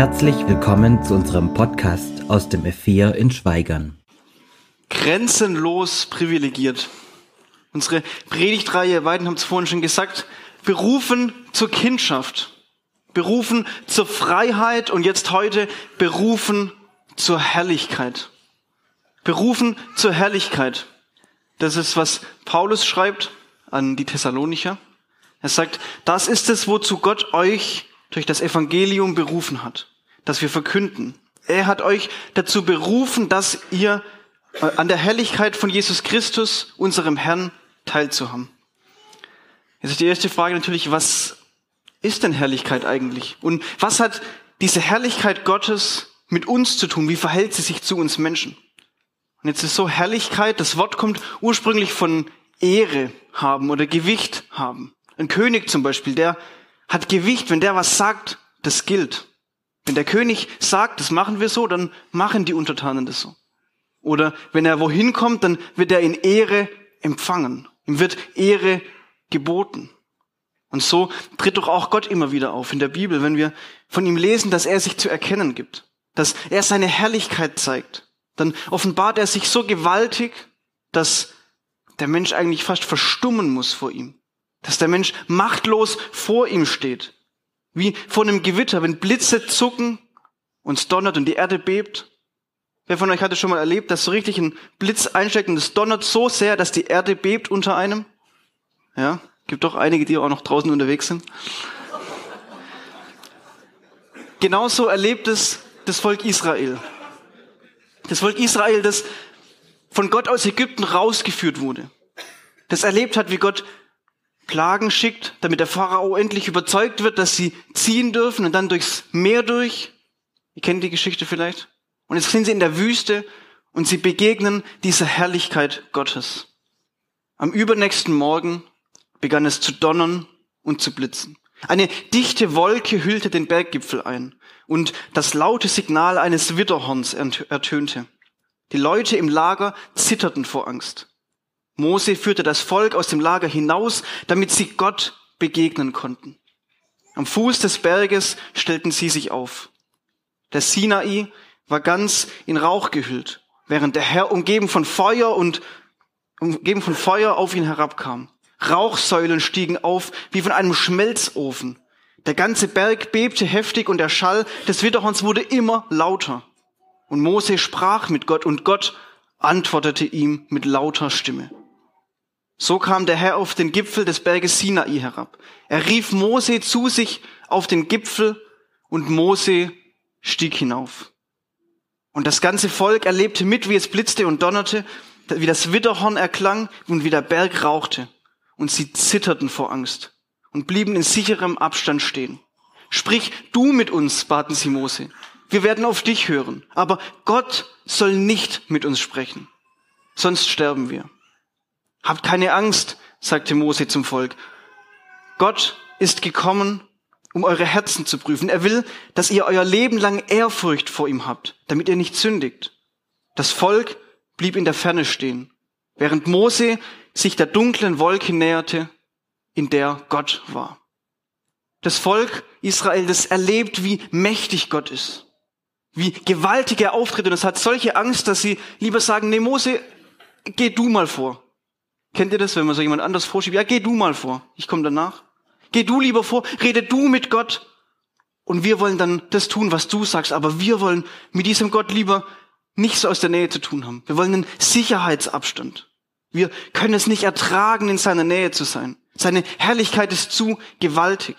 Herzlich willkommen zu unserem Podcast aus dem F4 in Schweigern. Grenzenlos privilegiert. Unsere Predigtreihe, Weiden haben es vorhin schon gesagt, berufen zur Kindschaft, berufen zur Freiheit und jetzt heute berufen zur Herrlichkeit. Berufen zur Herrlichkeit. Das ist, was Paulus schreibt an die Thessalonicher. Er sagt, das ist es, wozu Gott euch durch das Evangelium berufen hat, dass wir verkünden. Er hat euch dazu berufen, dass ihr äh, an der Herrlichkeit von Jesus Christus, unserem Herrn, teilzuhaben. Jetzt ist die erste Frage natürlich, was ist denn Herrlichkeit eigentlich? Und was hat diese Herrlichkeit Gottes mit uns zu tun? Wie verhält sie sich zu uns Menschen? Und jetzt ist so Herrlichkeit, das Wort kommt ursprünglich von Ehre haben oder Gewicht haben. Ein König zum Beispiel, der hat Gewicht, wenn der was sagt, das gilt. Wenn der König sagt, das machen wir so, dann machen die Untertanen das so. Oder wenn er wohin kommt, dann wird er in Ehre empfangen. Ihm wird Ehre geboten. Und so tritt doch auch Gott immer wieder auf in der Bibel, wenn wir von ihm lesen, dass er sich zu erkennen gibt, dass er seine Herrlichkeit zeigt. Dann offenbart er sich so gewaltig, dass der Mensch eigentlich fast verstummen muss vor ihm. Dass der Mensch machtlos vor ihm steht. Wie vor einem Gewitter, wenn Blitze zucken und es donnert und die Erde bebt. Wer von euch hatte schon mal erlebt, dass so richtig ein Blitz einsteckt und es donnert so sehr, dass die Erde bebt unter einem? Ja, gibt doch einige, die auch noch draußen unterwegs sind. Genauso erlebt es das Volk Israel. Das Volk Israel, das von Gott aus Ägypten rausgeführt wurde. Das erlebt hat, wie Gott Plagen schickt, damit der Pharao endlich überzeugt wird, dass sie ziehen dürfen und dann durchs Meer durch. Ihr kennt die Geschichte vielleicht. Und jetzt sind sie in der Wüste und sie begegnen dieser Herrlichkeit Gottes. Am übernächsten Morgen begann es zu donnern und zu blitzen. Eine dichte Wolke hüllte den Berggipfel ein und das laute Signal eines Witterhorns ertönte. Die Leute im Lager zitterten vor Angst. Mose führte das Volk aus dem Lager hinaus, damit sie Gott begegnen konnten. Am Fuß des Berges stellten sie sich auf. Der Sinai war ganz in Rauch gehüllt, während der Herr umgeben von Feuer und umgeben von Feuer auf ihn herabkam. Rauchsäulen stiegen auf wie von einem Schmelzofen. Der ganze Berg bebte heftig und der Schall des Witterhorns wurde immer lauter. Und Mose sprach mit Gott und Gott antwortete ihm mit lauter Stimme. So kam der Herr auf den Gipfel des Berges Sinai herab. Er rief Mose zu sich auf den Gipfel und Mose stieg hinauf. Und das ganze Volk erlebte mit, wie es blitzte und donnerte, wie das Witterhorn erklang und wie der Berg rauchte. Und sie zitterten vor Angst und blieben in sicherem Abstand stehen. Sprich du mit uns, baten sie Mose. Wir werden auf dich hören. Aber Gott soll nicht mit uns sprechen. Sonst sterben wir. Habt keine Angst, sagte Mose zum Volk. Gott ist gekommen, um eure Herzen zu prüfen. Er will, dass ihr euer Leben lang Ehrfurcht vor ihm habt, damit ihr nicht sündigt. Das Volk blieb in der Ferne stehen, während Mose sich der dunklen Wolke näherte, in der Gott war. Das Volk Israel, das erlebt, wie mächtig Gott ist, wie gewaltig er auftritt und es hat solche Angst, dass sie lieber sagen, nee Mose, geh du mal vor. Kennt ihr das, wenn man so jemand anders vorschiebt? Ja, geh du mal vor. Ich komme danach. Geh du lieber vor. Rede du mit Gott. Und wir wollen dann das tun, was du sagst. Aber wir wollen mit diesem Gott lieber nichts aus der Nähe zu tun haben. Wir wollen einen Sicherheitsabstand. Wir können es nicht ertragen, in seiner Nähe zu sein. Seine Herrlichkeit ist zu gewaltig.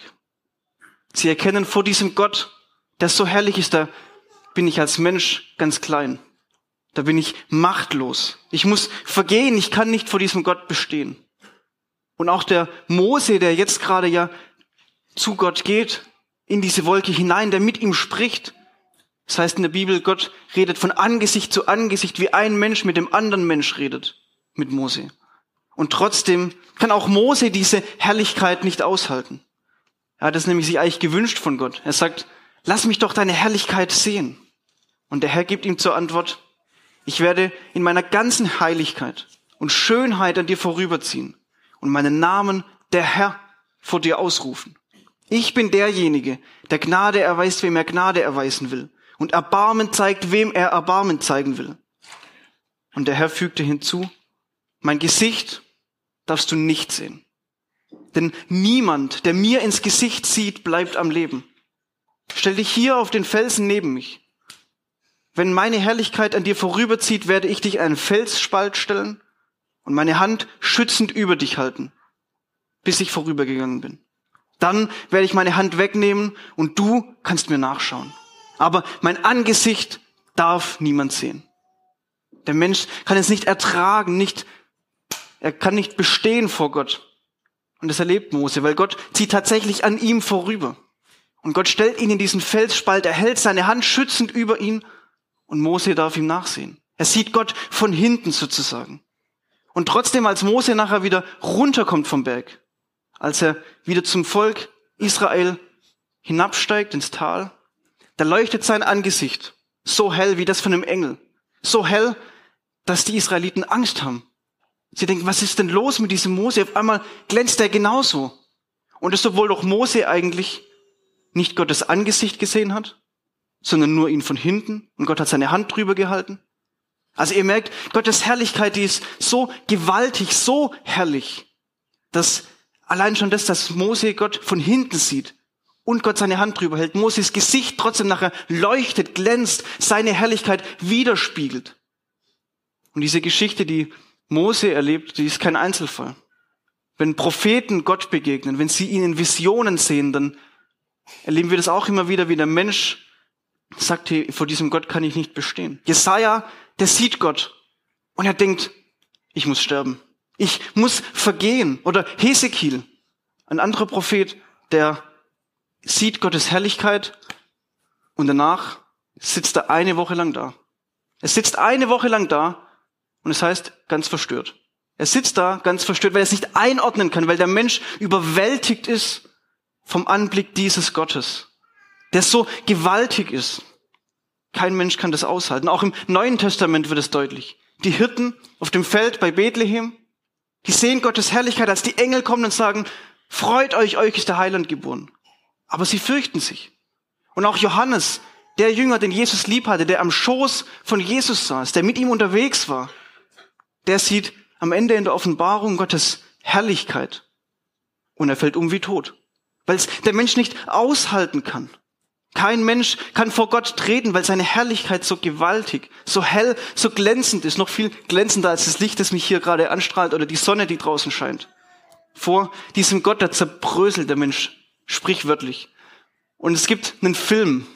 Sie erkennen vor diesem Gott, der so herrlich ist, da bin ich als Mensch ganz klein. Da bin ich machtlos. Ich muss vergehen. Ich kann nicht vor diesem Gott bestehen. Und auch der Mose, der jetzt gerade ja zu Gott geht, in diese Wolke hinein, der mit ihm spricht. Das heißt in der Bibel, Gott redet von Angesicht zu Angesicht, wie ein Mensch mit dem anderen Mensch redet, mit Mose. Und trotzdem kann auch Mose diese Herrlichkeit nicht aushalten. Er hat es nämlich sich eigentlich gewünscht von Gott. Er sagt, lass mich doch deine Herrlichkeit sehen. Und der Herr gibt ihm zur Antwort, ich werde in meiner ganzen Heiligkeit und Schönheit an dir vorüberziehen und meinen Namen der Herr vor dir ausrufen. Ich bin derjenige, der Gnade erweist, wem er Gnade erweisen will. Und Erbarmen zeigt, wem er Erbarmen zeigen will. Und der Herr fügte hinzu, mein Gesicht darfst du nicht sehen. Denn niemand, der mir ins Gesicht sieht, bleibt am Leben. Stell dich hier auf den Felsen neben mich. Wenn meine Herrlichkeit an dir vorüberzieht, werde ich dich einen Felsspalt stellen und meine Hand schützend über dich halten, bis ich vorübergegangen bin. Dann werde ich meine Hand wegnehmen und du kannst mir nachschauen. Aber mein Angesicht darf niemand sehen. Der Mensch kann es nicht ertragen, nicht, er kann nicht bestehen vor Gott. Und das erlebt Mose, weil Gott zieht tatsächlich an ihm vorüber. Und Gott stellt ihn in diesen Felsspalt, er hält seine Hand schützend über ihn und Mose darf ihm nachsehen. Er sieht Gott von hinten sozusagen. Und trotzdem, als Mose nachher wieder runterkommt vom Berg, als er wieder zum Volk Israel hinabsteigt ins Tal, da leuchtet sein Angesicht so hell wie das von einem Engel. So hell, dass die Israeliten Angst haben. Sie denken, was ist denn los mit diesem Mose? Auf einmal glänzt er genauso. Und es obwohl doch Mose eigentlich nicht Gottes Angesicht gesehen hat, sondern nur ihn von hinten und Gott hat seine Hand drüber gehalten. Also ihr merkt, Gottes Herrlichkeit, die ist so gewaltig, so herrlich, dass allein schon das, dass Mose Gott von hinten sieht und Gott seine Hand drüber hält, Moses Gesicht trotzdem nachher leuchtet, glänzt, seine Herrlichkeit widerspiegelt. Und diese Geschichte, die Mose erlebt, die ist kein Einzelfall. Wenn Propheten Gott begegnen, wenn sie ihn in Visionen sehen, dann erleben wir das auch immer wieder, wie der Mensch sagt, hey, vor diesem Gott kann ich nicht bestehen. Jesaja, der sieht Gott und er denkt, ich muss sterben. Ich muss vergehen. Oder Hesekiel, ein anderer Prophet, der sieht Gottes Herrlichkeit und danach sitzt er eine Woche lang da. Er sitzt eine Woche lang da und es heißt ganz verstört. Er sitzt da ganz verstört, weil er es nicht einordnen kann, weil der Mensch überwältigt ist vom Anblick dieses Gottes der so gewaltig ist. Kein Mensch kann das aushalten. Auch im Neuen Testament wird es deutlich. Die Hirten auf dem Feld bei Bethlehem, die sehen Gottes Herrlichkeit, als die Engel kommen und sagen, freut euch, euch ist der Heiland geboren. Aber sie fürchten sich. Und auch Johannes, der Jünger, den Jesus lieb hatte, der am Schoß von Jesus saß, der mit ihm unterwegs war, der sieht am Ende in der Offenbarung Gottes Herrlichkeit. Und er fällt um wie tot. Weil es der Mensch nicht aushalten kann. Kein Mensch kann vor Gott treten, weil seine Herrlichkeit so gewaltig, so hell, so glänzend ist, noch viel glänzender als das Licht, das mich hier gerade anstrahlt oder die Sonne, die draußen scheint. Vor diesem Gott, da zerbröselt der Mensch sprichwörtlich. Und es gibt einen Film,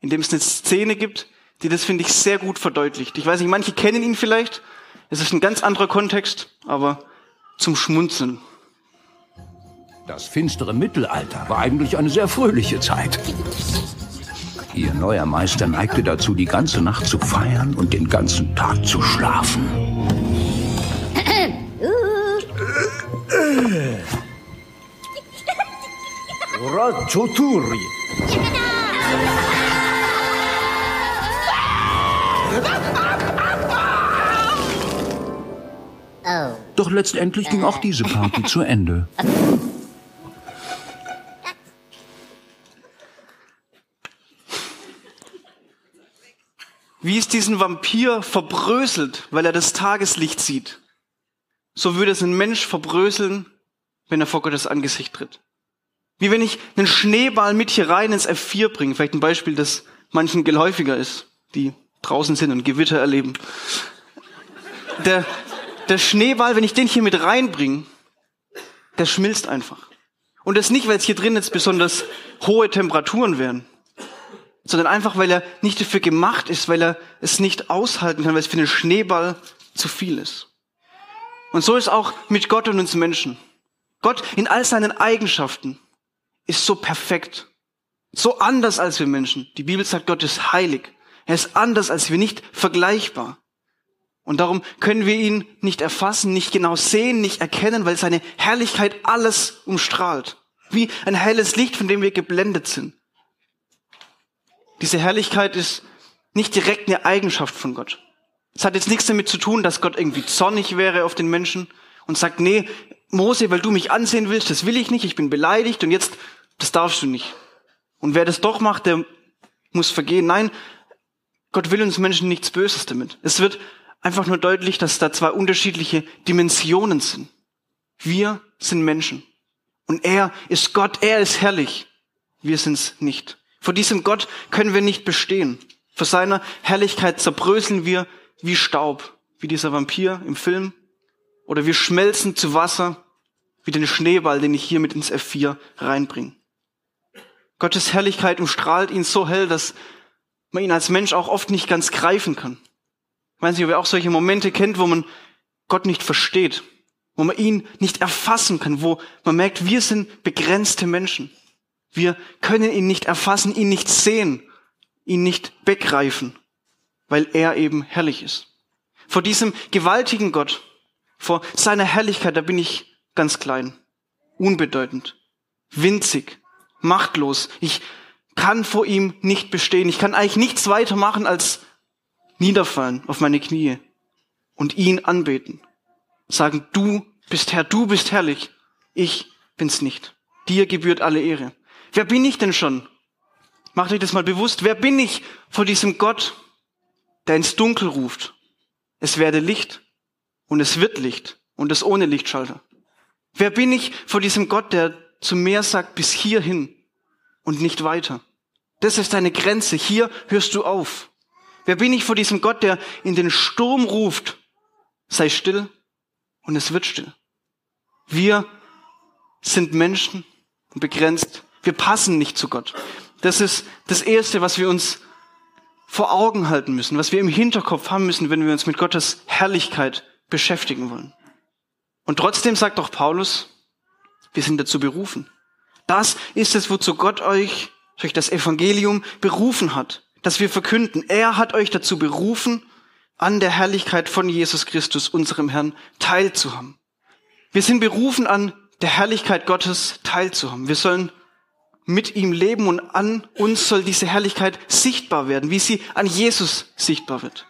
in dem es eine Szene gibt, die das, finde ich, sehr gut verdeutlicht. Ich weiß nicht, manche kennen ihn vielleicht. Es ist ein ganz anderer Kontext, aber zum Schmunzeln. Das finstere Mittelalter war eigentlich eine sehr fröhliche Zeit. Ihr neuer Meister neigte dazu, die ganze Nacht zu feiern und den ganzen Tag zu schlafen. Ratchoturi. Doch letztendlich ging auch diese Party zu Ende. Diesen Vampir verbröselt, weil er das Tageslicht sieht, so würde es ein Mensch verbröseln, wenn er vor Gottes Angesicht tritt. Wie wenn ich einen Schneeball mit hier rein ins F4 bringe, vielleicht ein Beispiel, das manchen geläufiger ist, die draußen sind und Gewitter erleben. Der, der Schneeball, wenn ich den hier mit reinbringe, der schmilzt einfach. Und das nicht, weil es hier drin jetzt besonders hohe Temperaturen wären, sondern einfach, weil er nicht dafür gemacht ist, weil er es nicht aushalten kann, weil es für einen Schneeball zu viel ist. Und so ist auch mit Gott und uns Menschen. Gott in all seinen Eigenschaften ist so perfekt, so anders als wir Menschen. Die Bibel sagt, Gott ist heilig. Er ist anders als wir, nicht vergleichbar. Und darum können wir ihn nicht erfassen, nicht genau sehen, nicht erkennen, weil seine Herrlichkeit alles umstrahlt. Wie ein helles Licht, von dem wir geblendet sind. Diese Herrlichkeit ist nicht direkt eine Eigenschaft von Gott. Es hat jetzt nichts damit zu tun, dass Gott irgendwie zornig wäre auf den Menschen und sagt, nee, Mose, weil du mich ansehen willst, das will ich nicht, ich bin beleidigt und jetzt Das darfst du nicht. Und wer das doch macht, der muss vergehen. Nein, Gott will uns Menschen nichts Böses damit. Es wird einfach nur deutlich, dass da zwei unterschiedliche Dimensionen sind. Wir sind Menschen. Und er ist Gott, er ist herrlich. Wir sind's nicht. Vor diesem Gott können wir nicht bestehen. Vor seiner Herrlichkeit zerbröseln wir wie Staub, wie dieser Vampir im Film. Oder wir schmelzen zu Wasser, wie den Schneeball, den ich hier mit ins F4 reinbringe. Gottes Herrlichkeit umstrahlt ihn so hell, dass man ihn als Mensch auch oft nicht ganz greifen kann. Ich weiß nicht, ob ihr auch solche Momente kennt, wo man Gott nicht versteht, wo man ihn nicht erfassen kann, wo man merkt, wir sind begrenzte Menschen. Wir können ihn nicht erfassen, ihn nicht sehen, ihn nicht begreifen, weil er eben herrlich ist. Vor diesem gewaltigen Gott, vor seiner Herrlichkeit, da bin ich ganz klein, unbedeutend, winzig, machtlos. Ich kann vor ihm nicht bestehen. Ich kann eigentlich nichts weiter machen als niederfallen auf meine Knie und ihn anbeten. Sagen, du bist Herr, du bist herrlich. Ich bin's nicht. Dir gebührt alle Ehre. Wer bin ich denn schon? Macht euch das mal bewusst. Wer bin ich vor diesem Gott, der ins Dunkel ruft? Es werde Licht und es wird Licht und es ohne Lichtschalter. Wer bin ich vor diesem Gott, der zum Meer sagt, bis hierhin und nicht weiter? Das ist deine Grenze. Hier hörst du auf. Wer bin ich vor diesem Gott, der in den Sturm ruft? Sei still und es wird still. Wir sind Menschen und begrenzt. Wir passen nicht zu Gott. Das ist das Erste, was wir uns vor Augen halten müssen, was wir im Hinterkopf haben müssen, wenn wir uns mit Gottes Herrlichkeit beschäftigen wollen. Und trotzdem sagt auch Paulus, wir sind dazu berufen. Das ist es, wozu Gott euch durch das Evangelium berufen hat, dass wir verkünden. Er hat euch dazu berufen, an der Herrlichkeit von Jesus Christus, unserem Herrn, teilzuhaben. Wir sind berufen, an der Herrlichkeit Gottes teilzuhaben. Wir sollen mit ihm leben und an uns soll diese Herrlichkeit sichtbar werden, wie sie an Jesus sichtbar wird.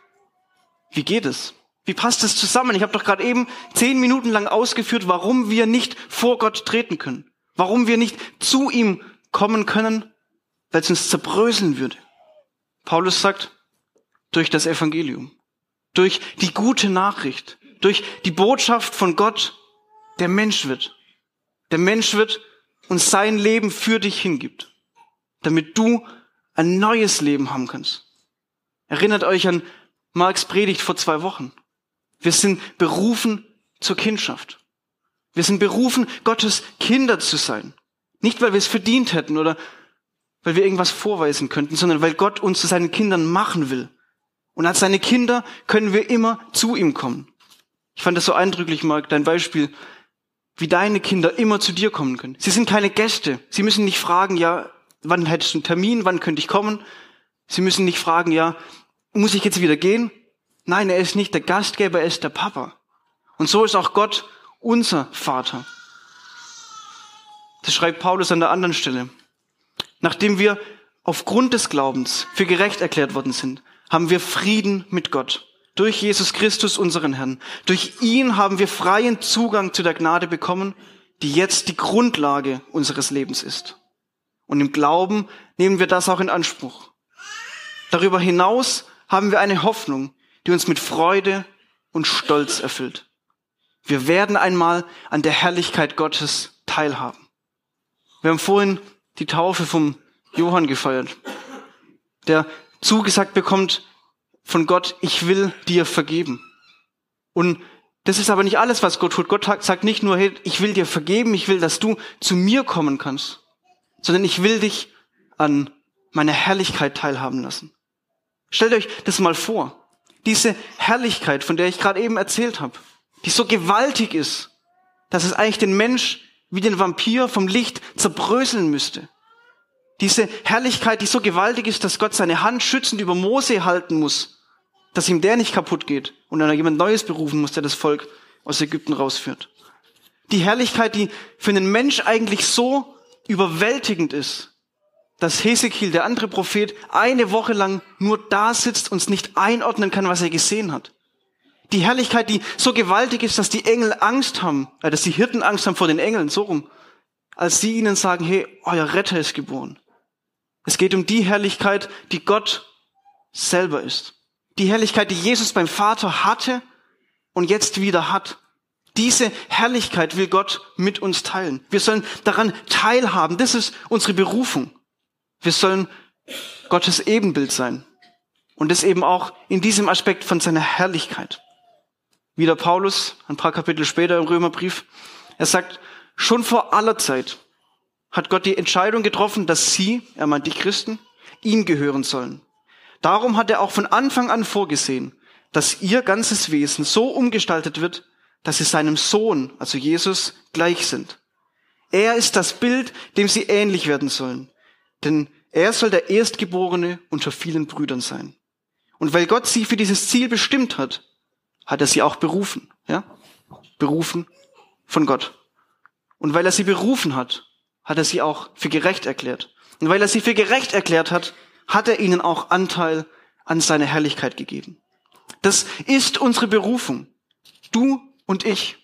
Wie geht es? Wie passt das zusammen? Ich habe doch gerade eben zehn Minuten lang ausgeführt, warum wir nicht vor Gott treten können. Warum wir nicht zu ihm kommen können, weil es uns zerbröseln würde. Paulus sagt, durch das Evangelium, durch die gute Nachricht, durch die Botschaft von Gott, der Mensch wird. Der Mensch wird und sein Leben für dich hingibt, damit du ein neues Leben haben kannst. Erinnert euch an Marks Predigt vor zwei Wochen. Wir sind berufen zur Kindschaft. Wir sind berufen, Gottes Kinder zu sein. Nicht, weil wir es verdient hätten oder weil wir irgendwas vorweisen könnten, sondern weil Gott uns zu seinen Kindern machen will. Und als seine Kinder können wir immer zu ihm kommen. Ich fand das so eindrücklich, Mark, dein Beispiel, wie deine Kinder immer zu dir kommen können. Sie sind keine Gäste. Sie müssen nicht fragen, ja, wann hättest du einen Termin, wann könnte ich kommen? Sie müssen nicht fragen, ja, muss ich jetzt wieder gehen? Nein, er ist nicht der Gastgeber, er ist der Papa. Und so ist auch Gott unser Vater. Das schreibt Paulus an der anderen Stelle. Nachdem wir aufgrund des Glaubens für gerecht erklärt worden sind, haben wir Frieden mit Gott. Durch Jesus Christus, unseren Herrn. Durch ihn haben wir freien Zugang zu der Gnade bekommen, die jetzt die Grundlage unseres Lebens ist. Und im Glauben nehmen wir das auch in Anspruch. Darüber hinaus haben wir eine Hoffnung, die uns mit Freude und Stolz erfüllt. Wir werden einmal an der Herrlichkeit Gottes teilhaben. Wir haben vorhin die Taufe vom Johann gefeiert, der zugesagt bekommt von Gott, ich will dir vergeben. Und das ist aber nicht alles, was Gott tut. Gott sagt nicht nur, hey, ich will dir vergeben, ich will, dass du zu mir kommen kannst, sondern ich will dich an meiner Herrlichkeit teilhaben lassen. Stellt euch das mal vor diese Herrlichkeit, von der ich gerade eben erzählt habe, die so gewaltig ist, dass es eigentlich den Mensch wie den Vampir vom Licht zerbröseln müsste. Diese Herrlichkeit, die so gewaltig ist, dass Gott seine Hand schützend über Mose halten muss, dass ihm der nicht kaputt geht und dann jemand Neues berufen muss, der das Volk aus Ägypten rausführt. Die Herrlichkeit, die für einen Mensch eigentlich so überwältigend ist, dass Hesekiel, der andere Prophet, eine Woche lang nur da sitzt und nicht einordnen kann, was er gesehen hat. Die Herrlichkeit, die so gewaltig ist, dass die Engel Angst haben, äh, dass die Hirten Angst haben vor den Engeln, so rum. als sie ihnen sagen, hey, euer Retter ist geboren. Es geht um die Herrlichkeit, die Gott selber ist. Die Herrlichkeit, die Jesus beim Vater hatte und jetzt wieder hat. Diese Herrlichkeit will Gott mit uns teilen. Wir sollen daran teilhaben. Das ist unsere Berufung. Wir sollen Gottes Ebenbild sein. Und das eben auch in diesem Aspekt von seiner Herrlichkeit. Wieder Paulus, ein paar Kapitel später im Römerbrief. Er sagt, schon vor aller Zeit hat Gott die Entscheidung getroffen, dass sie, er meint die Christen, ihm gehören sollen. Darum hat er auch von Anfang an vorgesehen, dass ihr ganzes Wesen so umgestaltet wird, dass sie seinem Sohn, also Jesus, gleich sind. Er ist das Bild, dem sie ähnlich werden sollen. Denn er soll der Erstgeborene unter vielen Brüdern sein. Und weil Gott sie für dieses Ziel bestimmt hat, hat er sie auch berufen, ja? Berufen von Gott. Und weil er sie berufen hat, hat er sie auch für gerecht erklärt. Und weil er sie für gerecht erklärt hat, hat er ihnen auch Anteil an seiner Herrlichkeit gegeben. Das ist unsere Berufung. Du und ich.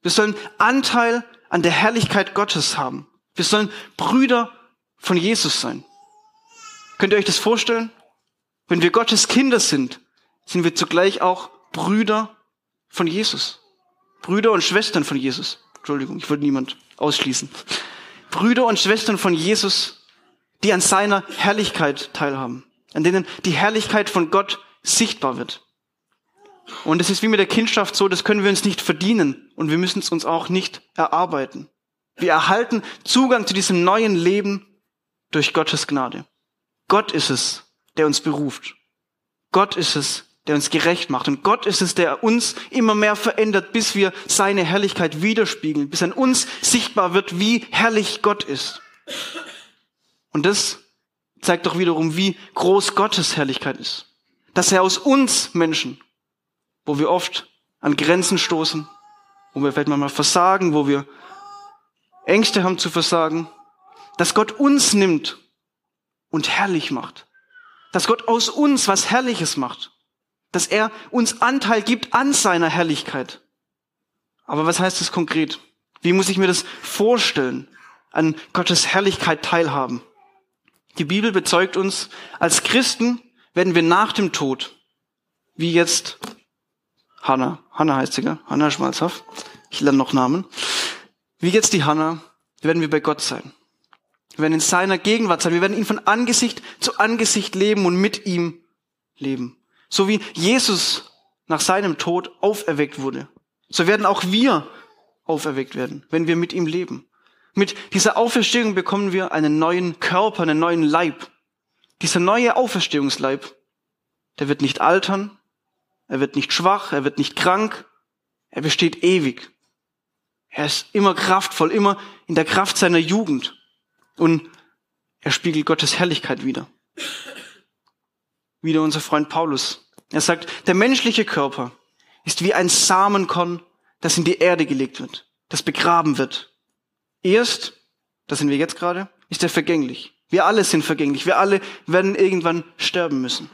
Wir sollen Anteil an der Herrlichkeit Gottes haben. Wir sollen Brüder von Jesus sein. Könnt ihr euch das vorstellen? Wenn wir Gottes Kinder sind, sind wir zugleich auch Brüder von Jesus. Brüder und Schwestern von Jesus. Entschuldigung, ich wollte niemand ausschließen. Brüder und Schwestern von Jesus, die an seiner Herrlichkeit teilhaben, an denen die Herrlichkeit von Gott sichtbar wird. Und es ist wie mit der Kindschaft so, das können wir uns nicht verdienen und wir müssen es uns auch nicht erarbeiten. Wir erhalten Zugang zu diesem neuen Leben durch Gottes Gnade. Gott ist es, der uns beruft. Gott ist es, der uns gerecht macht. Und Gott ist es, der uns immer mehr verändert, bis wir seine Herrlichkeit widerspiegeln, bis an uns sichtbar wird, wie herrlich Gott ist. Und das zeigt doch wiederum, wie groß Gottes Herrlichkeit ist. Dass er aus uns Menschen wo wir oft an Grenzen stoßen, wo wir vielleicht manchmal versagen, wo wir Ängste haben zu versagen, dass Gott uns nimmt und herrlich macht. Dass Gott aus uns was Herrliches macht. Dass er uns Anteil gibt an seiner Herrlichkeit. Aber was heißt das konkret? Wie muss ich mir das vorstellen? An Gottes Herrlichkeit teilhaben. Die Bibel bezeugt uns, als Christen werden wir nach dem Tod, wie jetzt Hanna. Hanna heißt sie, gell? Hanna Schmalzhoff. Ich lerne noch Namen. Wie jetzt die Hanna, werden wir bei Gott sein. Wir werden in seiner Gegenwart sein. Wir werden ihn von Angesicht zu Angesicht leben und mit ihm leben. So wie Jesus nach seinem Tod auferweckt wurde. So werden auch wir auferweckt werden, wenn wir mit ihm leben. Mit dieser Auferstehung bekommen wir einen neuen Körper, einen neuen Leib. Dieser neue Auferstehungsleib, der wird nicht altern, er wird nicht schwach, er wird nicht krank, er besteht ewig. Er ist immer kraftvoll, immer in der Kraft seiner Jugend. Und er spiegelt Gottes Herrlichkeit wieder. Wieder unser Freund Paulus. Er sagt, der menschliche Körper ist wie ein Samenkorn, das in die Erde gelegt wird, das begraben wird. Erst, das sind wir jetzt gerade, ist er vergänglich. Wir alle sind vergänglich. Wir alle werden irgendwann sterben müssen.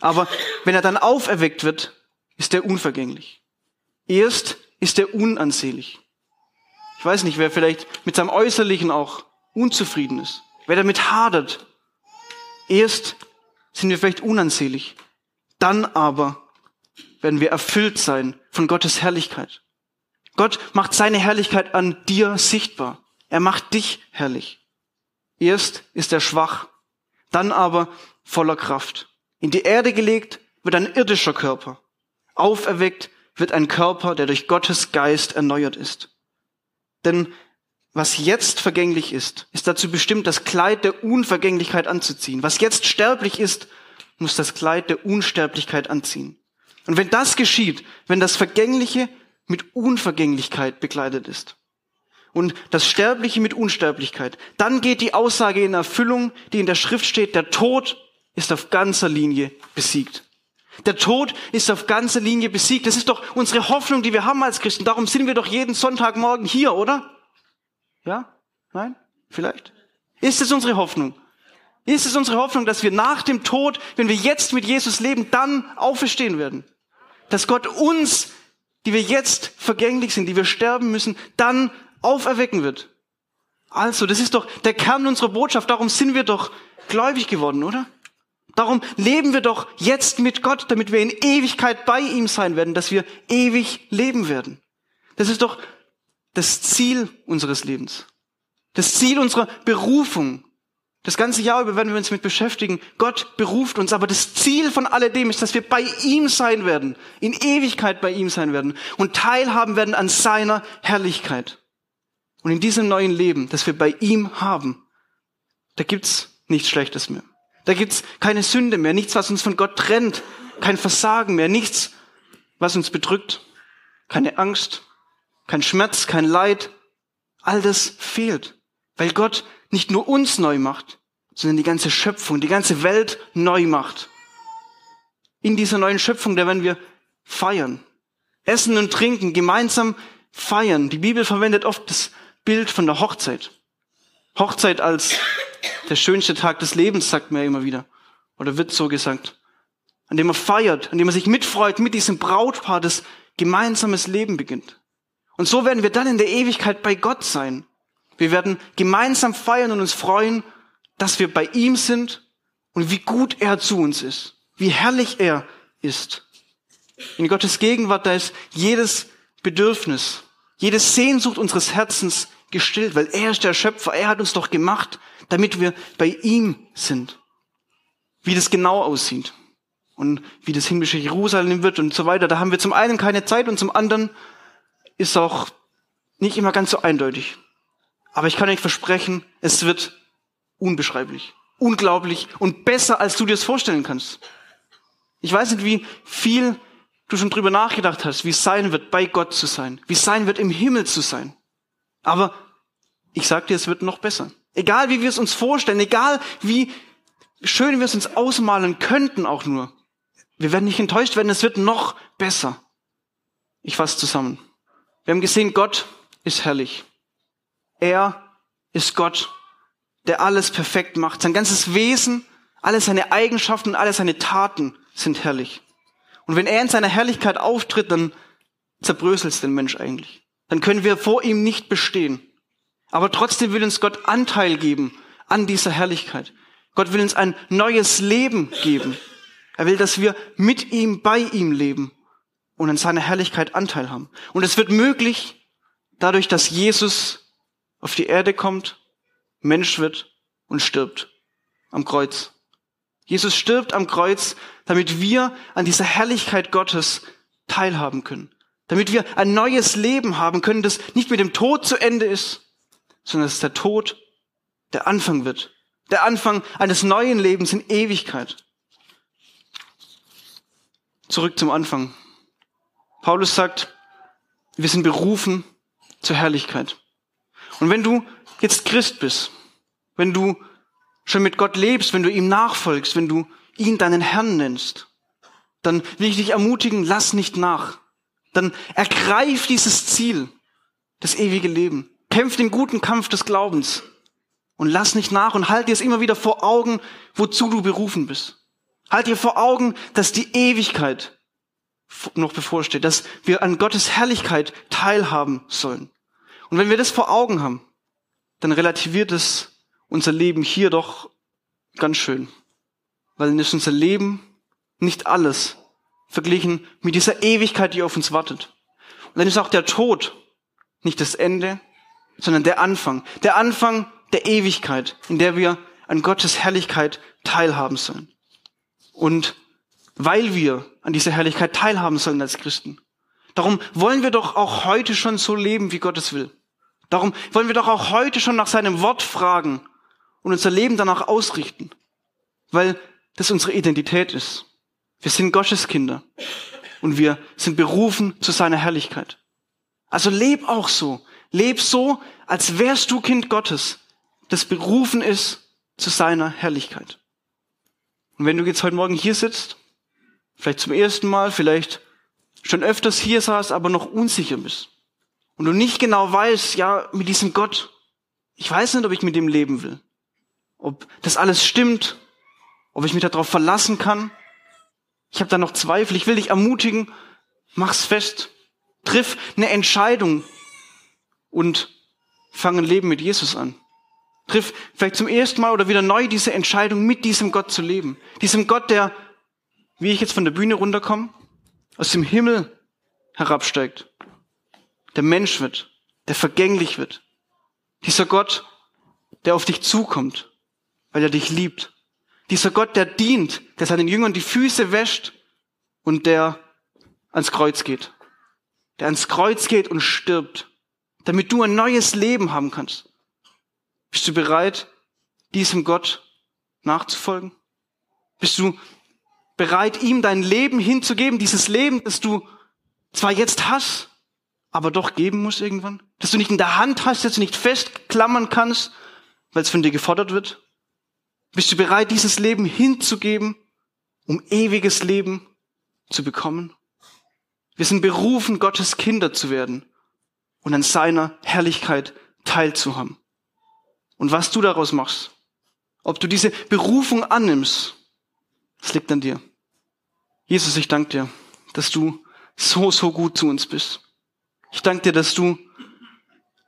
Aber wenn er dann auferweckt wird, ist er unvergänglich. Erst ist er unansehlich. Ich weiß nicht, wer vielleicht mit seinem Äußerlichen auch unzufrieden ist, wer damit hadert. Erst sind wir vielleicht unansehlich, dann aber werden wir erfüllt sein von Gottes Herrlichkeit. Gott macht seine Herrlichkeit an dir sichtbar. Er macht dich herrlich. Erst ist er schwach, dann aber voller Kraft. In die Erde gelegt wird ein irdischer Körper. Auferweckt wird ein Körper, der durch Gottes Geist erneuert ist. Denn was jetzt vergänglich ist, ist dazu bestimmt, das Kleid der Unvergänglichkeit anzuziehen. Was jetzt sterblich ist, muss das Kleid der Unsterblichkeit anziehen. Und wenn das geschieht, wenn das Vergängliche mit Unvergänglichkeit bekleidet ist und das Sterbliche mit Unsterblichkeit, dann geht die Aussage in Erfüllung, die in der Schrift steht, der Tod ist auf ganzer Linie besiegt. Der Tod ist auf ganzer Linie besiegt. Das ist doch unsere Hoffnung, die wir haben als Christen. Darum sind wir doch jeden Sonntagmorgen hier, oder? Ja? Nein? Vielleicht? Ist es unsere Hoffnung? Ist es unsere Hoffnung, dass wir nach dem Tod, wenn wir jetzt mit Jesus leben, dann auferstehen werden? Dass Gott uns, die wir jetzt vergänglich sind, die wir sterben müssen, dann auferwecken wird? Also, das ist doch der Kern unserer Botschaft. Darum sind wir doch gläubig geworden, oder? Darum leben wir doch jetzt mit Gott, damit wir in Ewigkeit bei ihm sein werden, dass wir ewig leben werden. Das ist doch das Ziel unseres Lebens. Das Ziel unserer Berufung. Das ganze Jahr über werden wir uns mit beschäftigen. Gott beruft uns, aber das Ziel von alledem ist, dass wir bei ihm sein werden, in Ewigkeit bei ihm sein werden und teilhaben werden an seiner Herrlichkeit. Und in diesem neuen Leben, das wir bei ihm haben, da gibt's nichts Schlechtes mehr. Da gibt's keine Sünde mehr, nichts, was uns von Gott trennt, kein Versagen mehr, nichts, was uns bedrückt, keine Angst, kein Schmerz, kein Leid. All das fehlt, weil Gott nicht nur uns neu macht, sondern die ganze Schöpfung, die ganze Welt neu macht. In dieser neuen Schöpfung, da werden wir feiern, essen und trinken, gemeinsam feiern. Die Bibel verwendet oft das Bild von der Hochzeit. Hochzeit als der schönste Tag des Lebens, sagt man ja immer wieder. Oder wird so gesagt. An dem man feiert, an dem man sich mitfreut mit diesem Brautpaar, das gemeinsames Leben beginnt. Und so werden wir dann in der Ewigkeit bei Gott sein. Wir werden gemeinsam feiern und uns freuen, dass wir bei ihm sind und wie gut er zu uns ist, wie herrlich er ist. In Gottes Gegenwart, da ist jedes Bedürfnis, jede Sehnsucht unseres Herzens gestillt, weil er ist der Schöpfer, er hat uns doch gemacht, damit wir bei ihm sind. Wie das genau aussieht und wie das himmlische Jerusalem wird und so weiter, da haben wir zum einen keine Zeit und zum anderen ist auch nicht immer ganz so eindeutig. Aber ich kann euch versprechen, es wird unbeschreiblich, unglaublich und besser, als du dir es vorstellen kannst. Ich weiß nicht, wie viel du schon drüber nachgedacht hast, wie es sein wird, bei Gott zu sein, wie es sein wird, im Himmel zu sein. Aber ich sag dir, es wird noch besser. Egal wie wir es uns vorstellen, egal wie schön wir es uns ausmalen könnten auch nur. Wir werden nicht enttäuscht werden, es wird noch besser. Ich fasse zusammen. Wir haben gesehen, Gott ist herrlich. Er ist Gott, der alles perfekt macht. Sein ganzes Wesen, alle seine Eigenschaften, alle seine Taten sind herrlich. Und wenn er in seiner Herrlichkeit auftritt, dann zerbröselt es den Mensch eigentlich. Dann können wir vor ihm nicht bestehen. Aber trotzdem will uns Gott Anteil geben an dieser Herrlichkeit. Gott will uns ein neues Leben geben. Er will, dass wir mit ihm, bei ihm leben und an seiner Herrlichkeit Anteil haben. Und es wird möglich dadurch, dass Jesus auf die Erde kommt, Mensch wird und stirbt am Kreuz. Jesus stirbt am Kreuz, damit wir an dieser Herrlichkeit Gottes teilhaben können. Damit wir ein neues Leben haben können, das nicht mit dem Tod zu Ende ist, sondern dass der Tod der Anfang wird. Der Anfang eines neuen Lebens in Ewigkeit. Zurück zum Anfang. Paulus sagt, wir sind berufen zur Herrlichkeit. Und wenn du jetzt Christ bist, wenn du schon mit Gott lebst, wenn du ihm nachfolgst, wenn du ihn deinen Herrn nennst, dann will ich dich ermutigen, lass nicht nach. Dann ergreif dieses Ziel, das ewige Leben. Kämpf den guten Kampf des Glaubens und lass nicht nach und halt dir es immer wieder vor Augen, wozu du berufen bist. Halt dir vor Augen, dass die Ewigkeit noch bevorsteht, dass wir an Gottes Herrlichkeit teilhaben sollen. Und wenn wir das vor Augen haben, dann relativiert es unser Leben hier doch ganz schön. Weil dann ist unser Leben nicht alles verglichen mit dieser Ewigkeit, die auf uns wartet. Und dann ist auch der Tod nicht das Ende, sondern der Anfang. Der Anfang der Ewigkeit, in der wir an Gottes Herrlichkeit teilhaben sollen. Und weil wir an dieser Herrlichkeit teilhaben sollen als Christen, darum wollen wir doch auch heute schon so leben, wie Gott es will. Darum wollen wir doch auch heute schon nach seinem Wort fragen und unser Leben danach ausrichten, weil das unsere Identität ist. Wir sind Gottes Kinder und wir sind berufen zu seiner Herrlichkeit. Also leb auch so. Leb so, als wärst du Kind Gottes, das berufen ist zu seiner Herrlichkeit. Und wenn du jetzt heute Morgen hier sitzt, vielleicht zum ersten Mal, vielleicht schon öfters hier saß, aber noch unsicher bist und du nicht genau weißt, ja, mit diesem Gott, ich weiß nicht, ob ich mit dem leben will ob das alles stimmt, ob ich mich darauf verlassen kann. Ich habe da noch Zweifel. Ich will dich ermutigen, mach's fest, triff eine Entscheidung und fang ein Leben mit Jesus an. Triff vielleicht zum ersten Mal oder wieder neu diese Entscheidung, mit diesem Gott zu leben. Diesem Gott, der, wie ich jetzt von der Bühne runterkomme, aus dem Himmel herabsteigt, der Mensch wird, der vergänglich wird. Dieser Gott, der auf dich zukommt, weil er dich liebt. Dieser Gott, der dient, der seinen Jüngern die Füße wäscht und der ans Kreuz geht. Der ans Kreuz geht und stirbt, damit du ein neues Leben haben kannst. Bist du bereit, diesem Gott nachzufolgen? Bist du bereit, ihm dein Leben hinzugeben, dieses Leben, das du zwar jetzt hast, aber doch geben musst irgendwann? Das du nicht in der Hand hast, das du nicht festklammern kannst, weil es von dir gefordert wird? Bist du bereit, dieses Leben hinzugeben, um ewiges Leben zu bekommen? Wir sind berufen, Gottes Kinder zu werden und an seiner Herrlichkeit teilzuhaben. Und was du daraus machst, ob du diese Berufung annimmst, das liegt an dir. Jesus, ich danke dir, dass du so, so gut zu uns bist. Ich danke dir, dass du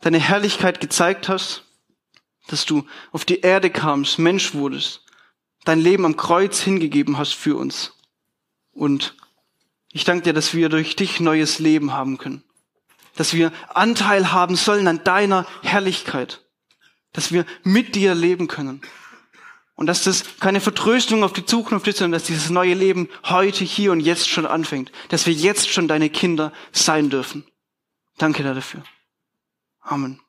deine Herrlichkeit gezeigt hast, dass du auf die Erde kamst, Mensch wurdest, dein Leben am Kreuz hingegeben hast für uns. Und ich danke dir, dass wir durch dich neues Leben haben können. Dass wir Anteil haben sollen an deiner Herrlichkeit. Dass wir mit dir leben können. Und dass das keine Vertröstung auf die Zukunft ist, sondern dass dieses neue Leben heute, hier und jetzt schon anfängt. Dass wir jetzt schon deine Kinder sein dürfen. Danke dafür. Amen.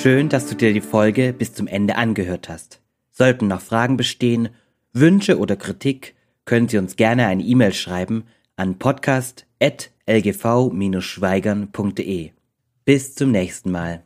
Schön, dass du dir die Folge bis zum Ende angehört hast. Sollten noch Fragen bestehen, Wünsche oder Kritik, können Sie uns gerne eine E-Mail schreiben an podcast.lgv-schweigern.de. Bis zum nächsten Mal.